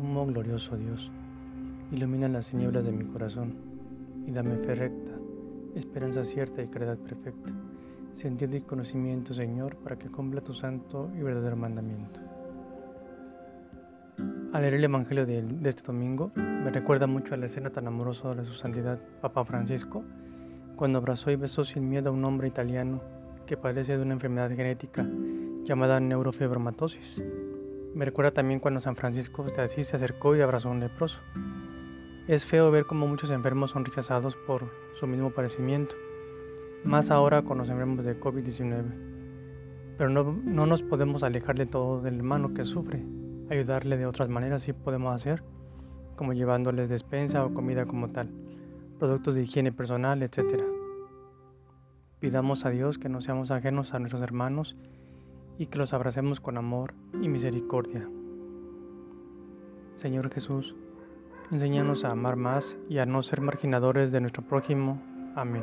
amo, glorioso Dios. Ilumina las tinieblas de mi corazón y dame fe recta, esperanza cierta y caridad perfecta, sentido y conocimiento, Señor, para que cumpla tu santo y verdadero mandamiento. Al leer el Evangelio de, de, este domingo, me recuerda mucho a la escena tan amorosa de su santidad Papa Francisco, cuando abrazó y besó sin miedo a un hombre italiano que padece de una enfermedad genética llamada neurofibromatosis. Me recuerda también cuando San Francisco de Asís se acercó y abrazó a un leproso. Es feo ver cómo muchos enfermos son rechazados por su mismo padecimiento, más ahora con los enfermos de COVID-19. Pero no, no, nos podemos alejar de todo del hermano que sufre. Ayudarle de otras maneras sí podemos hacer, como llevándoles despensa o comida como tal, productos de higiene personal, etc. Pidamos a Dios que no seamos ajenos a nuestros hermanos y que los abracemos con amor y misericordia. Señor Jesús, enséñanos a amar más y a no ser marginadores de nuestro prójimo. Amén.